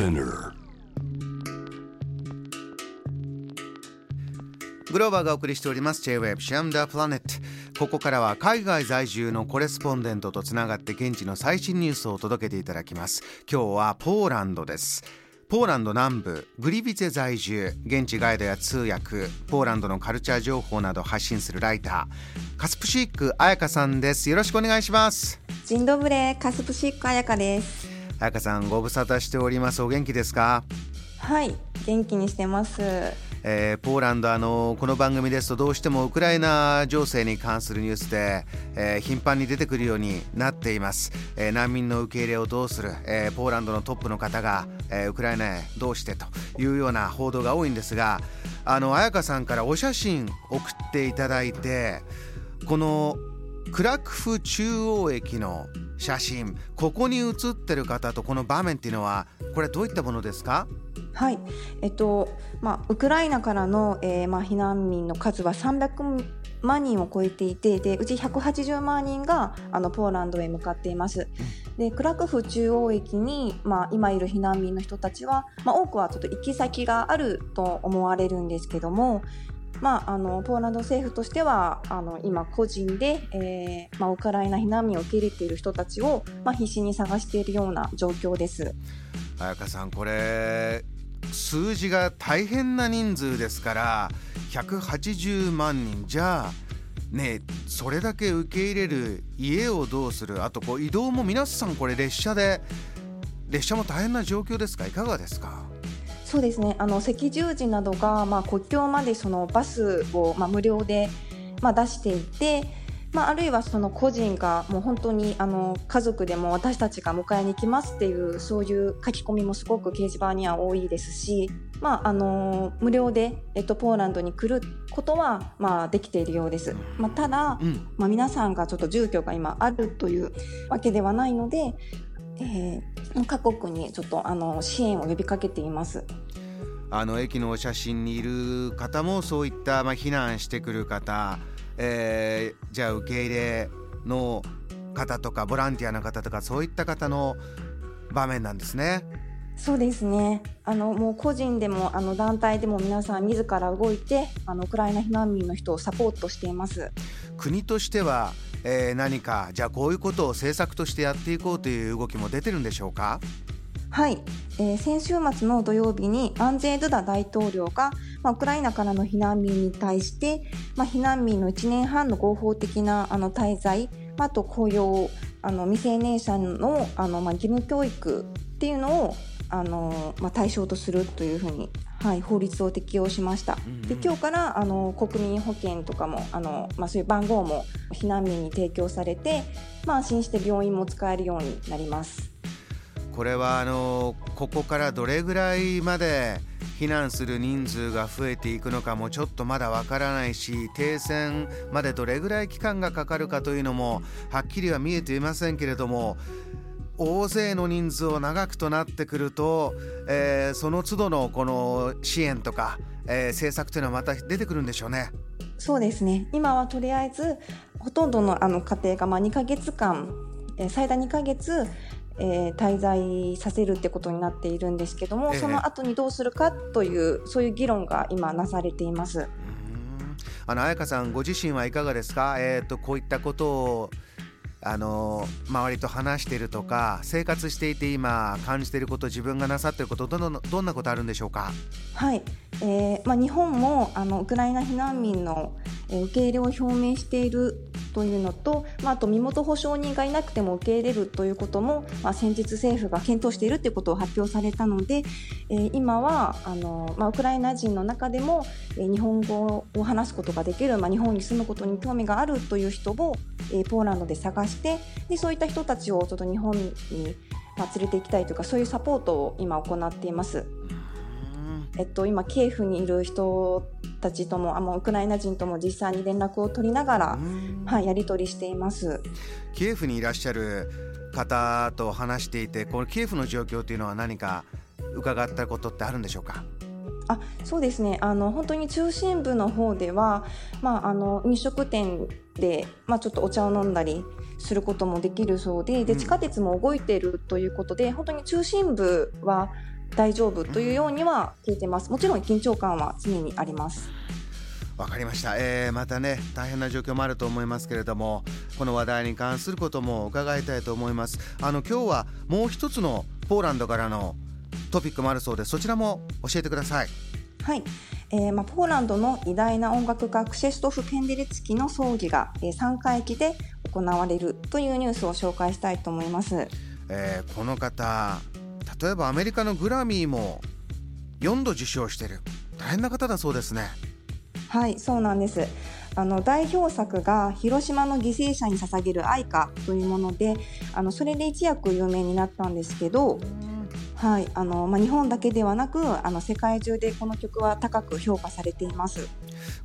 Spinner. グローバーがお送りしております。J-Web シアムダープラネットここからは海外在住のコレスポンデントとつながって現地の最新ニュースを届けていただきます。今日はポーランドです。ポーランド南部グリビツェ在住現地ガイドや通訳。ポーランドのカルチャー情報など発信するライター。カスプシーク彩香さんです。よろしくお願いします。ジンドブレカスプシック彩香です彩香さんご無沙汰しております。お元気ですか？はい元気にしてます。えー、ポーランドあのこの番組ですとどうしてもウクライナ情勢に関するニュースで、えー、頻繁に出てくるようになっています、えー、難民の受け入れをどうする、えポーランドのトップの方が、えウクライナへどうしてというような報道が多いんですがあの彩香さんからお写真送っていただいてこのクラクフ中央駅の写真ここに写ってる方とこの場面っていうのはこれどういったものですか？はい、えっとまあ、ウクライナからの、えーまあ、避難民の数は300万人を超えていてでうち180万人があのポーランドへ向かっています。でクラクフ中央駅に、まあ、今いる避難民の人たちは、まあ、多くはちょっと行き先があると思われるんですけども、まあ、あのポーランド政府としてはあの今個人で、えーまあ、ウクライナ避難民を受け入れている人たちを、まあ、必死に探しているような状況です。彩香さんこれ数字が大変な人数ですから180万人じゃあねそれだけ受け入れる家をどうするあとこう移動も皆さんこれ列車で列車も大変な状況ですか？いかがですか？そうですね。あの赤十字などが、まあ、国境までそのバスを、まあ、無料で、まあ、出していてまあ、あるいはその個人がもう本当にあの家族でも私たちが迎えに行きますっていうそういう書き込みもすごく掲示板には多いですし、まあ、あの無料で、えっと、ポーランドに来ることは、まあ、できているようです、まあ、ただ、うん、まあ、皆さんがちょっと住居が今あるというわけではないので、えー、各国にちょっとあの支援を呼びかけています。あの駅の写真にいる方もそういった、まあ、避難してくる方えー、じゃあ受け入れの方とかボランティアの方とかそういった方の場面なんですね。そうですねあのもう個人でもあの団体でも皆さん自ら動いてあのウクライナ避難民の人をサポートしています国としては、えー、何かじゃあこういうことを政策としてやっていこうという動きも出てるんでしょうか？はい、えー、先週末の土曜日にアンジェ・ドゥダ大統領がまあ、ウクライナからの避難民に対して、まあ、避難民の1年半の合法的なあの滞在、まあ、あと雇用あの未成年者のあの、まあ、義務教育っていうのをあの、まあ、対象とするというふうに、はい、法律を適用しました。で今日からあの国民保険とかもあの、まあ、そういう番号も避難民に提供されて、まあ、安心して病院も使えるようになります。これはあのここからどれぐらいまで避難する人数が増えていくのかもちょっとまだわからないし停戦までどれぐらい期間がかかるかというのもはっきりは見えていませんけれども大勢の人数を長くとなってくると、えー、その都度のこの支援とか、えー、政策というのはまた出てくるんでしょうね。そうですね今はとりあえずほとんどのあの家庭がまあ2ヶ月間、えー、最大2ヶ月えー、滞在させるってことになっているんですけども、えー、その後にどうするかというそういう議論が今なされています。あの彩香さんご自身はいかがですか、えーと、こういったことをあの周りと話しているとか生活していて今感じていること自分がなさっていることどのどんなことあるんでしょうか？はい、えーまあ、日本もあのウクライナ避難民の、えー、受け入れを表明しているというのと、まあ、あと身元保証人がいなくても受け入れるということも、まあ、先日政府が検討しているということを発表されたので、えー、今はあの、まあ、ウクライナ人の中でも、えー、日本語を話すことができる、まあ、日本に住むことに興味があるという人を、えー、ポーランドで探してでそういった人たちをちょっと日本に、まあ、連れて行きたいというかそういうサポートを今行っています。えっと、今キエフにいる人たちともあのウクライナ人とも実際に連絡を取りながら、はい、やり取りしています。キエフにいらっしゃる方と話していてこのキエフの状況というのは何か伺ったことってあるんでしょうか？あそうですね。あの本当に中心部の方では、まあ、あの飲食店で、まあ、ちょっとお茶を飲んだりすることもできるそうでで地下鉄も動いているということで、うん、本当に中心部は大丈夫というようには聞いてます。もちろん緊張感は常にあります。わかりました、えー、またね大変な状況もあると思いますけれどもこの話題に関することも伺いたいと思います。あの今日はもう一つのポーランドからのトピックもあるそうでそちらも教えてください。はい、えーまあ、ポーランドの偉大な音楽家クシェストフ・ペンデレツキの葬儀が、えー、3回忌で行われるというニュースを紹介したいと思います、えー、この方例えばアメリカのグラミーも4度受賞している。大変な方だそうですね。はいそうなんです。あの代表作が広島の犠牲者に捧げる愛歌というものであのそれで一躍有名になったんですけどはいあのまあ、日本だけではなくあの世界中でこの曲は高く評価されています。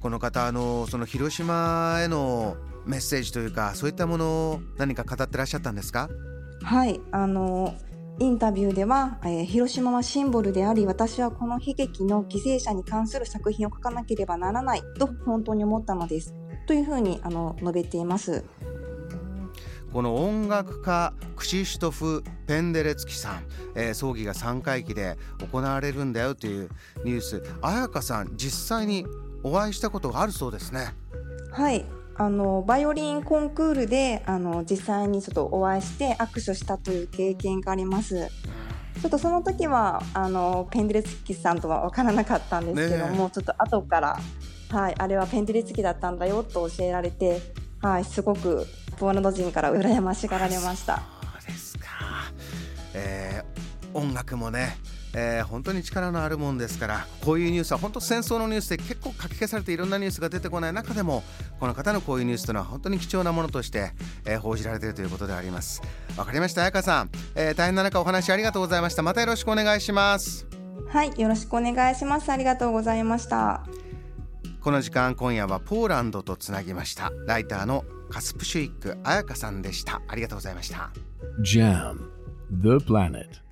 この方あのその広島へのメッセージというかそういったものを何か語ってらっしゃったんですか？はいあのインタビューでは、えー、広島はシンボルであり私はこの悲劇の犠牲者に関する作品を書かなければならないと本当に思ったのです。というふうにあの述べていますこの音楽家クシシュトフ・ペンデレツキさん、えー、葬儀が3回忌で行われるんだよというニュース。彩香さん実際にお会いしたことがあるそうですね。はい。あのバイオリンコンクールであの実際にちょっとお会いして握手したという経験があります。ちょっとその時はあのペンデレツキさんとは分からなかったんですけども、ね、ちょっと後から、はい、あれはペンデレツキだったんだよと教えられて、はい、すごくポーランド人から羨ましがられました。そうですか、えー、音楽もねえー、本当に力のあるもんですからこういうニュースは本当戦争のニュースで結構書き消されていろんなニュースが出てこない中でもこの方のこういうニュースというのは本当に貴重なものとして、えー、報じられているということであります。わかりました。彩香さん、えー、大変な中お話ありがとうございました。またよろしくお願いします。はいよろしくお願いします。ありがとうございました。この時間今夜はポーランドとつなぎました。ライターのカスプシュイック彩香さんでした。ありがとうございました。JAM The Planet.